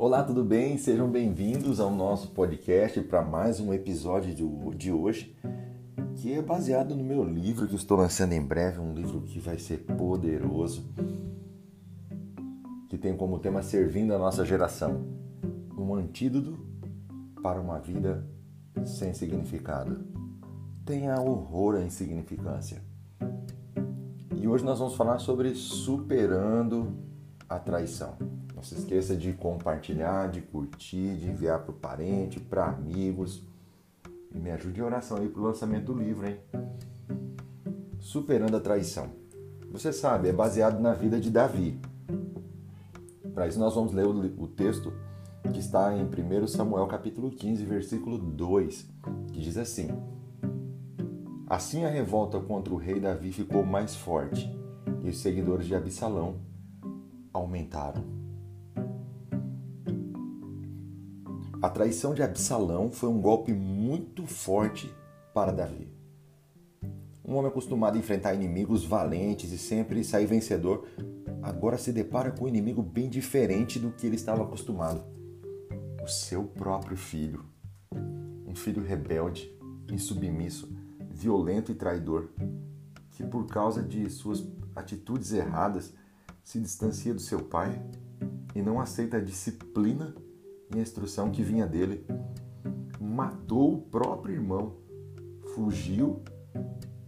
Olá, tudo bem? Sejam bem-vindos ao nosso podcast para mais um episódio de hoje, que é baseado no meu livro que estou lançando em breve, um livro que vai ser poderoso, que tem como tema Servindo a Nossa Geração, um antídoto para uma vida sem significado. Tenha horror à insignificância. E hoje nós vamos falar sobre superando a traição. Não se esqueça de compartilhar, de curtir, de enviar para o parente, para amigos. E me ajude em oração aí para o lançamento do livro, hein? Superando a traição. Você sabe, é baseado na vida de Davi. Para isso nós vamos ler o, texto que está em 1 Samuel capítulo 15, versículo 2, que diz assim: Assim a revolta contra o rei Davi ficou mais forte, e os seguidores de Absalão aumentaram. A traição de Absalão foi um golpe muito forte para Davi. Um homem acostumado a enfrentar inimigos valentes e sempre sair vencedor, agora se depara com um inimigo bem diferente do que ele estava acostumado: o seu próprio filho. Um filho rebelde, insubmisso, violento e traidor, que por causa de suas atitudes erradas se distancia do seu pai e não aceita a disciplina e a instrução que vinha dele. Matou o próprio irmão, fugiu,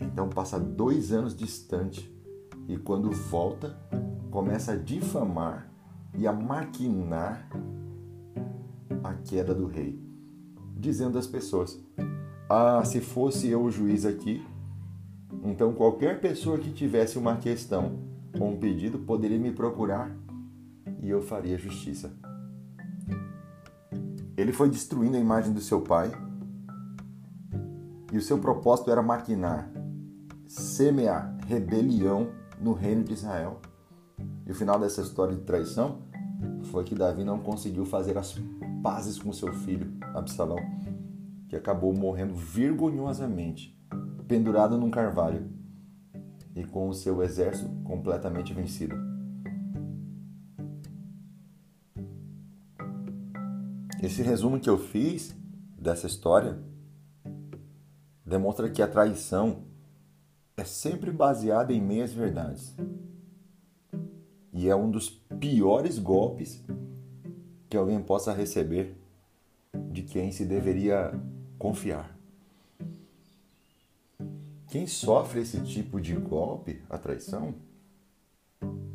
então passa dois anos distante e quando volta, começa a difamar e a maquinar a queda do rei, dizendo às pessoas: Ah, se fosse eu o juiz aqui, então qualquer pessoa que tivesse uma questão ou um pedido poderia me procurar e eu faria justiça. Ele foi destruindo a imagem do seu pai e o seu propósito era maquinar, semear rebelião no reino de Israel. E o final dessa história de traição foi que Davi não conseguiu fazer as pazes com seu filho, Absalão, que acabou morrendo vergonhosamente, pendurado num carvalho e com o seu exército completamente vencido. Esse resumo que eu fiz dessa história demonstra que a traição é sempre baseada em meias verdades. E é um dos piores golpes que alguém possa receber de quem se deveria confiar. Quem sofre esse tipo de golpe, a traição,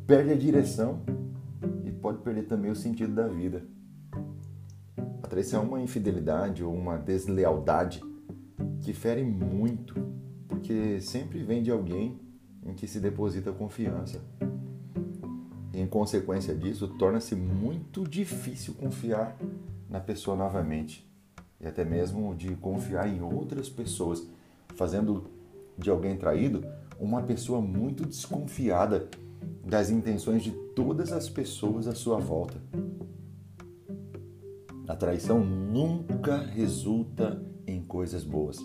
perde a direção e pode perder também o sentido da vida. Traição é uma infidelidade ou uma deslealdade que fere muito, porque sempre vem de alguém em que se deposita confiança. E, em consequência disso, torna-se muito difícil confiar na pessoa novamente e até mesmo de confiar em outras pessoas, fazendo de alguém traído uma pessoa muito desconfiada das intenções de todas as pessoas à sua volta. A traição nunca resulta em coisas boas.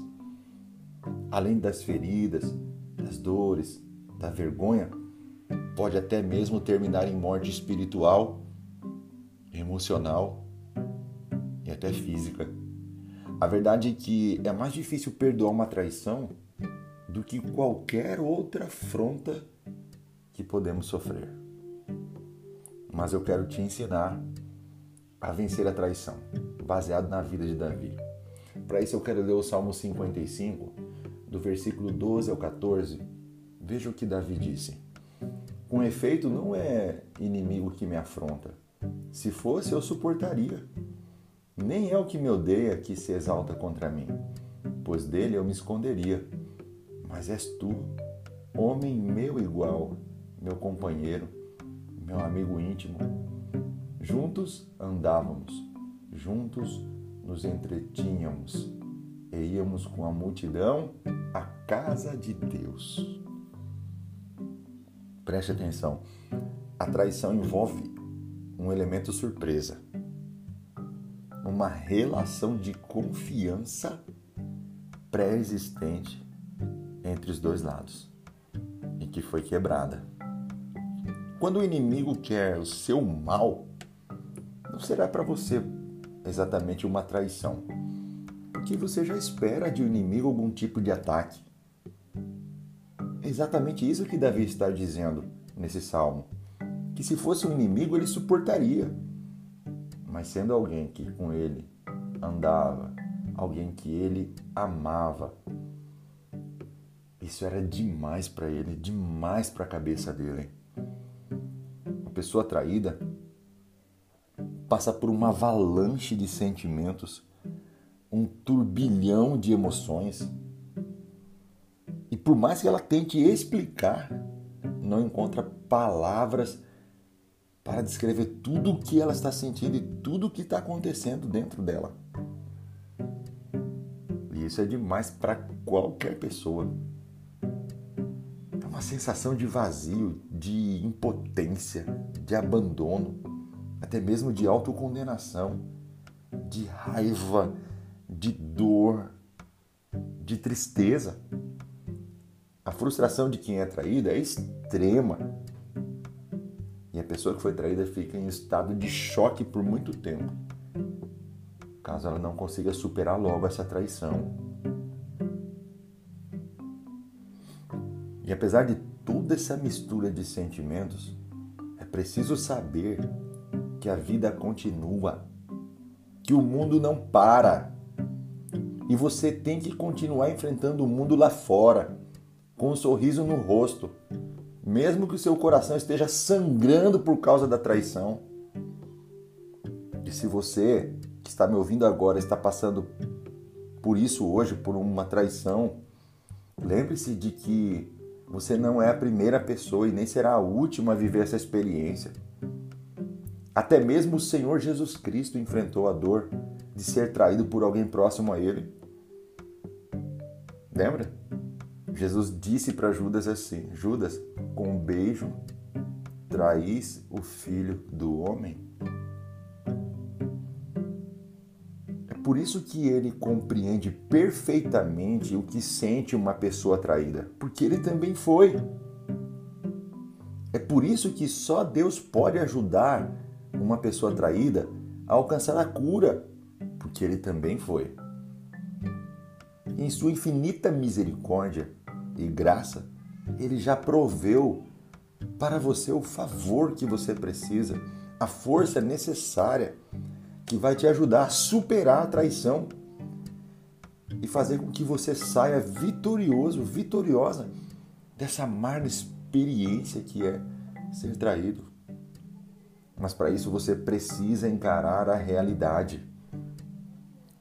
Além das feridas, das dores, da vergonha, pode até mesmo terminar em morte espiritual, emocional e até física. A verdade é que é mais difícil perdoar uma traição do que qualquer outra afronta que podemos sofrer. Mas eu quero te ensinar a vencer a traição, baseado na vida de Davi. Para isso eu quero ler o Salmo 55, do versículo 12 ao 14. Veja o que Davi disse. Com efeito, não é inimigo que me afronta. Se fosse, eu suportaria. Nem é o que me odeia que se exalta contra mim, pois dele eu me esconderia. Mas és tu, homem meu igual, meu companheiro, meu amigo íntimo Juntos andávamos, juntos nos entretínhamos e íamos com a multidão à casa de Deus. Preste atenção, a traição envolve um elemento surpresa, uma relação de confiança pré-existente entre os dois lados e que foi quebrada. Quando o inimigo quer o seu mal, será para você exatamente uma traição? Porque você já espera de um inimigo algum tipo de ataque. É exatamente isso que Davi está dizendo nesse salmo. Que se fosse um inimigo, ele suportaria. Mas sendo alguém que com ele andava, alguém que ele amava, isso era demais para ele, demais para a cabeça dele. Uma pessoa traída passa por uma avalanche de sentimentos, um turbilhão de emoções. E por mais que ela tente explicar, não encontra palavras para descrever tudo o que ela está sentindo e tudo o que está acontecendo dentro dela. E isso é demais para qualquer pessoa. É uma sensação de vazio, de impotência, de abandono até mesmo de autocondenação, de raiva, de dor, de tristeza. A frustração de quem é traída é extrema. E a pessoa que foi traída fica em estado de choque por muito tempo, caso ela não consiga superar logo essa traição. E apesar de toda essa mistura de sentimentos, é preciso saber que a vida continua, que o mundo não para. E você tem que continuar enfrentando o mundo lá fora, com um sorriso no rosto, mesmo que o seu coração esteja sangrando por causa da traição. E se você que está me ouvindo agora está passando por isso hoje, por uma traição, lembre-se de que você não é a primeira pessoa e nem será a última a viver essa experiência. Até mesmo o Senhor Jesus Cristo enfrentou a dor de ser traído por alguém próximo a ele. Lembra? Jesus disse para Judas assim: Judas, com um beijo, traís o filho do homem. É por isso que ele compreende perfeitamente o que sente uma pessoa traída, porque ele também foi. É por isso que só Deus pode ajudar uma pessoa traída a alcançar a cura, porque ele também foi. Em sua infinita misericórdia e graça, ele já proveu para você o favor que você precisa, a força necessária que vai te ajudar a superar a traição e fazer com que você saia vitorioso, vitoriosa dessa amarga experiência que é ser traído. Mas para isso você precisa encarar a realidade.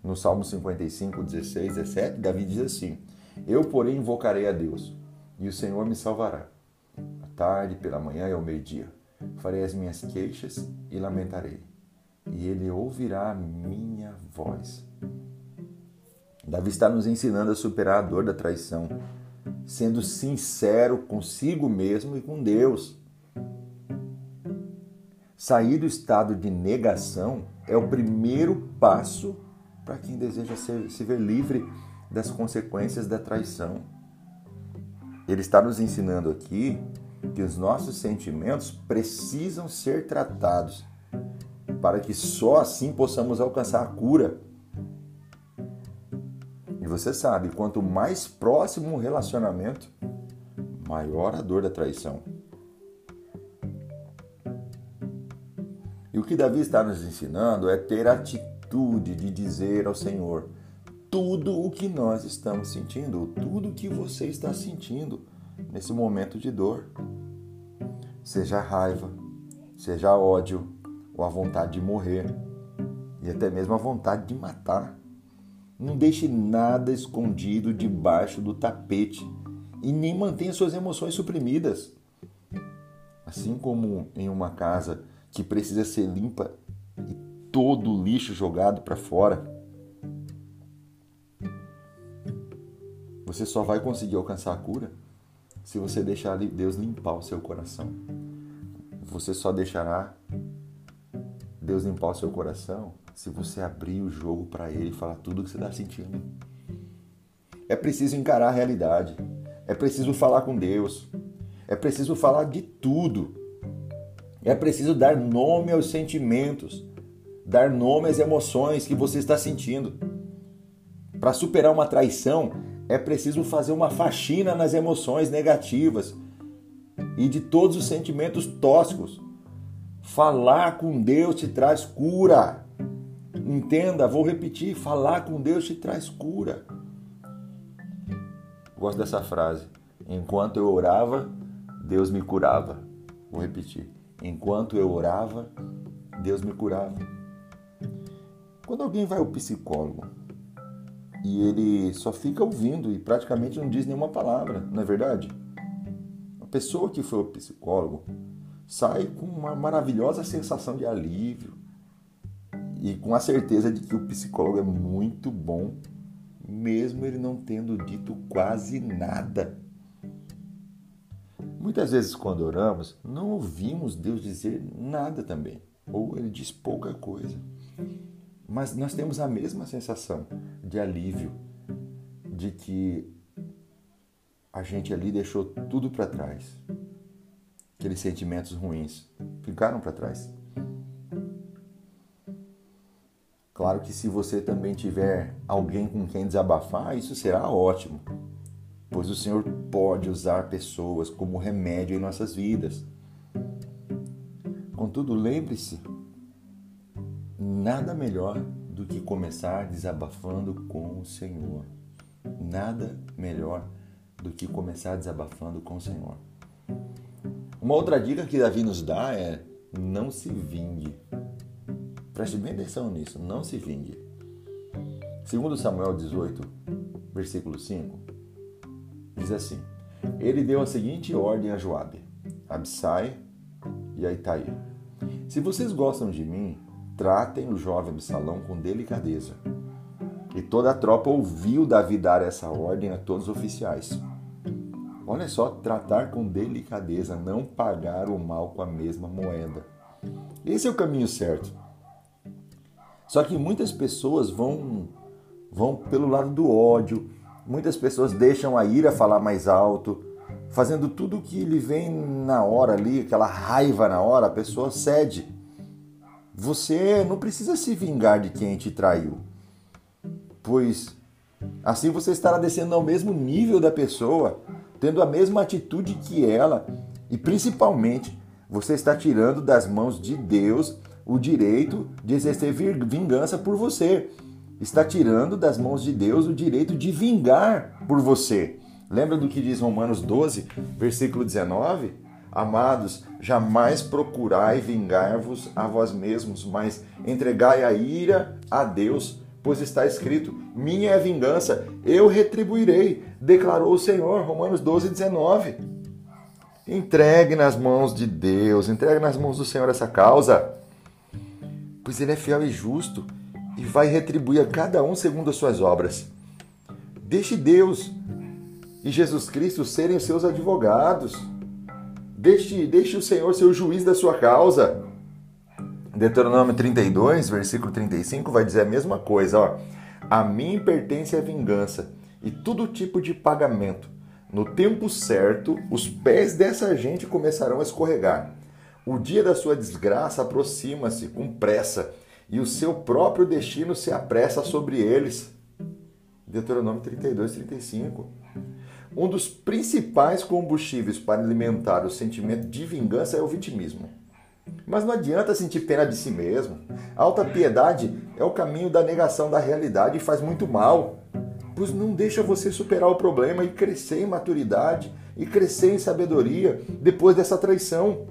No Salmo 55, 16, 17, Davi diz assim: Eu, porém, invocarei a Deus, e o Senhor me salvará. À tarde, pela manhã e ao meio-dia, farei as minhas queixas e lamentarei, e ele ouvirá a minha voz. Davi está nos ensinando a superar a dor da traição, sendo sincero consigo mesmo e com Deus. Sair do estado de negação é o primeiro passo para quem deseja ser, se ver livre das consequências da traição. Ele está nos ensinando aqui que os nossos sentimentos precisam ser tratados para que só assim possamos alcançar a cura. E você sabe, quanto mais próximo o relacionamento, maior a dor da traição. E o que Davi está nos ensinando é ter atitude de dizer ao Senhor tudo o que nós estamos sentindo, tudo o que você está sentindo nesse momento de dor. Seja raiva, seja ódio, ou a vontade de morrer, e até mesmo a vontade de matar. Não deixe nada escondido debaixo do tapete e nem mantenha suas emoções suprimidas. Assim como em uma casa que precisa ser limpa e todo o lixo jogado para fora. Você só vai conseguir alcançar a cura se você deixar Deus limpar o seu coração. Você só deixará Deus limpar o seu coração se você abrir o jogo para Ele e falar tudo o que você está sentindo. É preciso encarar a realidade. É preciso falar com Deus. É preciso falar de tudo. É preciso dar nome aos sentimentos. dar nome às emoções que você está sentindo. Para superar uma traição, é preciso fazer uma faxina nas emoções negativas e de todos os sentimentos tóxicos. Falar com Deus te traz cura. Entenda, vou repetir: falar com Deus te traz cura. Gosto dessa frase. Enquanto eu orava, Deus me curava. Vou repetir. Enquanto eu orava, Deus me curava. Quando alguém vai ao psicólogo e ele só fica ouvindo e praticamente não diz nenhuma palavra, não é verdade? A pessoa que foi ao psicólogo sai com uma maravilhosa sensação de alívio e com a certeza de que o psicólogo é muito bom, mesmo ele não tendo dito quase nada. Muitas vezes, quando oramos, não ouvimos Deus dizer nada também, ou Ele diz pouca coisa. Mas nós temos a mesma sensação de alívio, de que a gente ali deixou tudo para trás. Aqueles sentimentos ruins ficaram para trás. Claro que se você também tiver alguém com quem desabafar, isso será ótimo pois o Senhor pode usar pessoas como remédio em nossas vidas. Contudo, lembre-se, nada melhor do que começar desabafando com o Senhor. Nada melhor do que começar desabafando com o Senhor. Uma outra dica que Davi nos dá é não se vingue. Preste bem atenção nisso, não se vingue. Segundo Samuel 18, versículo 5, diz assim: Ele deu a seguinte ordem a Joabe, Absai e a Itaí: Se vocês gostam de mim, tratem o jovem Absalão com delicadeza. E toda a tropa ouviu Davi dar essa ordem a todos os oficiais. Olha só, tratar com delicadeza, não pagar o mal com a mesma moeda. Esse é o caminho certo. Só que muitas pessoas vão vão pelo lado do ódio, Muitas pessoas deixam a ira falar mais alto, fazendo tudo o que lhe vem na hora ali, aquela raiva na hora, a pessoa cede. Você não precisa se vingar de quem te traiu, pois assim você estará descendo ao mesmo nível da pessoa, tendo a mesma atitude que ela, e principalmente você está tirando das mãos de Deus o direito de exercer vingança por você está tirando das mãos de Deus o direito de vingar por você. Lembra do que diz Romanos 12, versículo 19? Amados, jamais procurai vingar-vos a vós mesmos, mas entregai a ira a Deus, pois está escrito: Minha é a vingança, eu retribuirei, declarou o Senhor. Romanos 12, 19. Entregue nas mãos de Deus, entregue nas mãos do Senhor essa causa, pois Ele é fiel e justo e vai retribuir a cada um segundo as suas obras. Deixe Deus e Jesus Cristo serem os seus advogados. Deixe, deixe o Senhor ser o juiz da sua causa. Deuteronômio 32, versículo 35, vai dizer a mesma coisa. Ó. A mim pertence a vingança e todo tipo de pagamento. No tempo certo, os pés dessa gente começarão a escorregar. O dia da sua desgraça aproxima-se com pressa e o seu próprio destino se apressa sobre eles. Deuteronômio 32, 35. Um dos principais combustíveis para alimentar o sentimento de vingança é o vitimismo. Mas não adianta sentir pena de si mesmo. A alta piedade é o caminho da negação da realidade e faz muito mal, pois não deixa você superar o problema e crescer em maturidade e crescer em sabedoria depois dessa traição.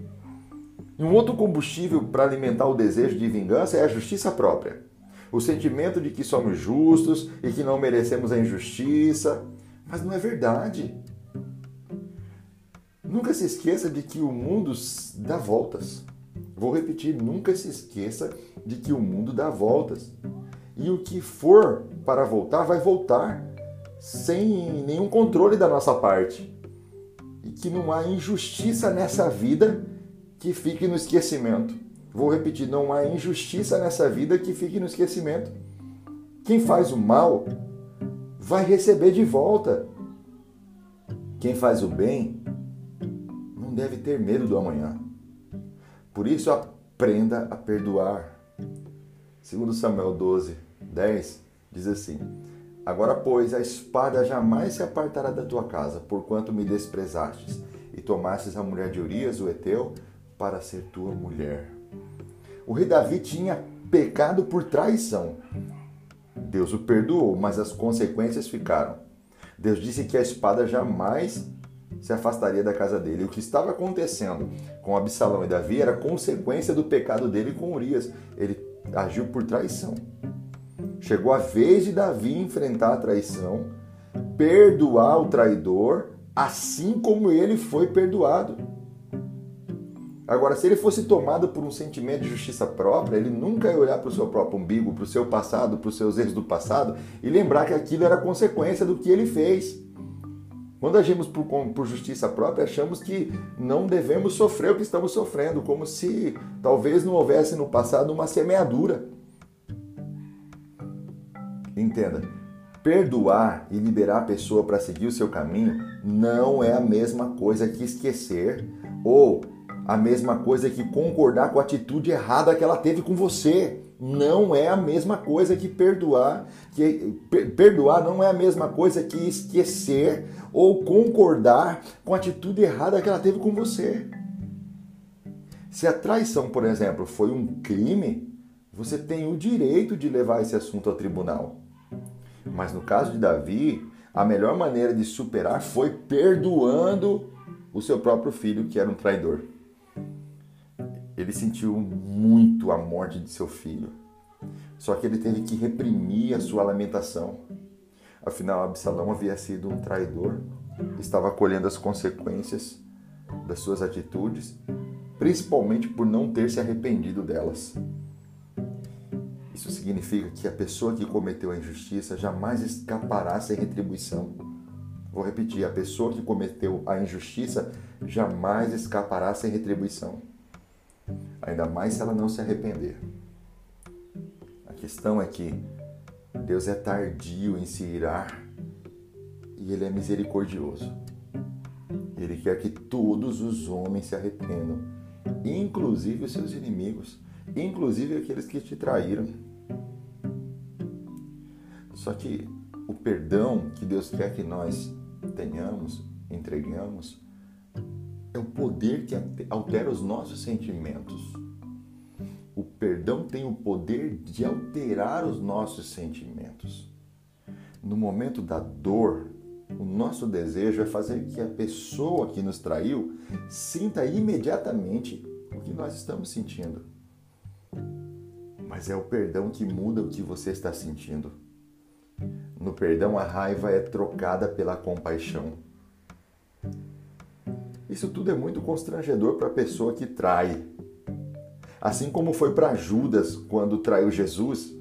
E um outro combustível para alimentar o desejo de vingança é a justiça própria. O sentimento de que somos justos e que não merecemos a injustiça. Mas não é verdade. Nunca se esqueça de que o mundo dá voltas. Vou repetir, nunca se esqueça de que o mundo dá voltas. E o que for para voltar, vai voltar, sem nenhum controle da nossa parte. E que não há injustiça nessa vida que fique no esquecimento. Vou repetir: não há injustiça nessa vida que fique no esquecimento. Quem faz o mal vai receber de volta. Quem faz o bem não deve ter medo do amanhã. Por isso, aprenda a perdoar. Segundo Samuel 12, 10, diz assim: Agora, pois, a espada jamais se apartará da tua casa, porquanto me desprezastes, e tomastes a mulher de Urias, o Eteu, para ser tua mulher. O rei Davi tinha pecado por traição. Deus o perdoou, mas as consequências ficaram. Deus disse que a espada jamais se afastaria da casa dele. O que estava acontecendo com Absalão e Davi era consequência do pecado dele com Urias. Ele agiu por traição. Chegou a vez de Davi enfrentar a traição, perdoar o traidor, assim como ele foi perdoado. Agora, se ele fosse tomado por um sentimento de justiça própria, ele nunca ia olhar para o seu próprio umbigo, para o seu passado, para os seus erros do passado e lembrar que aquilo era consequência do que ele fez. Quando agimos por, por, justiça própria, achamos que não devemos sofrer o que estamos sofrendo, como se talvez não houvesse no passado uma semeadura. Entenda, perdoar e liberar a pessoa para seguir o seu caminho não é a mesma coisa que esquecer ou a mesma coisa que concordar com a atitude errada que ela teve com você. Não é a mesma coisa que perdoar. Que perdoar não é a mesma coisa que esquecer ou concordar com a atitude errada que ela teve com você. Se a traição, por exemplo, foi um crime, você tem o direito de levar esse assunto ao tribunal. Mas no caso de Davi, a melhor maneira de superar foi perdoando o seu próprio filho, que era um traidor. Ele sentiu muito a morte de seu filho. Só que ele teve que reprimir a sua lamentação. Afinal, Absalão havia sido um traidor, estava colhendo as consequências das suas atitudes, principalmente por não ter se arrependido delas. Isso significa que a pessoa que cometeu a injustiça jamais escapará sem retribuição. Vou repetir: a pessoa que cometeu a injustiça jamais escapará sem retribuição ainda mais se ela não se arrepender. A questão é que Deus é tardio em se irar e Ele é misericordioso. Ele quer que todos os homens se arrependam, inclusive os seus inimigos, inclusive aqueles que te traíram. Só que o perdão que Deus quer que nós tenhamos, entregamos, é o poder que altera os nossos sentimentos. O perdão tem o poder de alterar os nossos sentimentos. No momento da dor, o nosso desejo é fazer que a pessoa que nos traiu sinta imediatamente o que nós estamos sentindo. Mas é o perdão que muda o que você está sentindo. No perdão, a raiva é trocada pela compaixão. Isso tudo é muito constrangedor para a pessoa que trai. Assim como foi para Judas quando traiu Jesus,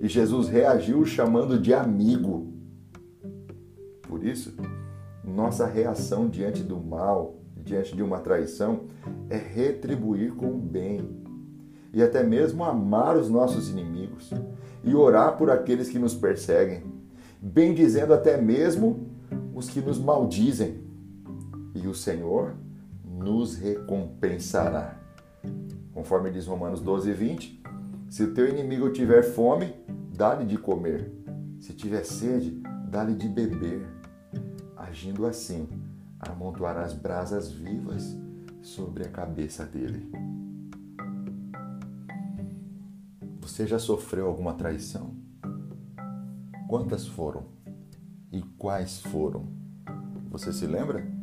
e Jesus reagiu chamando de amigo. Por isso, nossa reação diante do mal, diante de uma traição, é retribuir com o bem e até mesmo amar os nossos inimigos e orar por aqueles que nos perseguem, bem dizendo até mesmo os que nos maldizem e o Senhor nos recompensará. Conforme diz Romanos 12, 20: Se o teu inimigo tiver fome, dá-lhe de comer. Se tiver sede, dá-lhe de beber. Agindo assim, amontoarás brasas vivas sobre a cabeça dele. Você já sofreu alguma traição? Quantas foram? E quais foram? Você se lembra?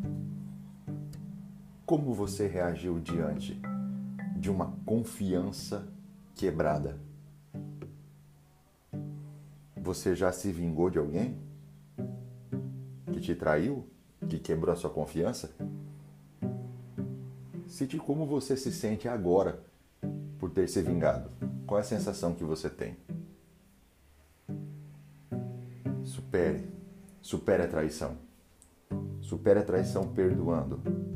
Como você reagiu diante de uma confiança quebrada? Você já se vingou de alguém que te traiu, que quebrou a sua confiança? Cite como você se sente agora por ter se vingado. Qual é a sensação que você tem? Supere. Supere a traição. Supere a traição perdoando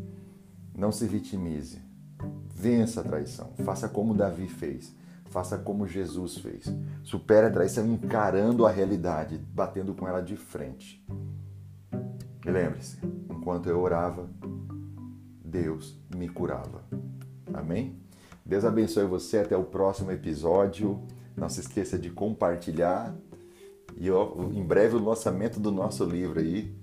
não se vitimize. Vença a traição. Faça como Davi fez. Faça como Jesus fez. Supere a traição encarando a realidade, batendo com ela de frente. E lembre-se: enquanto eu orava, Deus me curava. Amém? Deus abençoe você. Até o próximo episódio. Não se esqueça de compartilhar e ó, em breve o lançamento do nosso livro aí,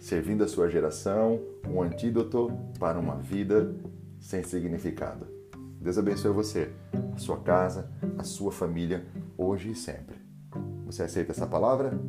Servindo a Sua Geração, um antídoto para uma vida sem significado. Deus abençoe você, a sua casa, a sua família, hoje e sempre. Você aceita essa palavra?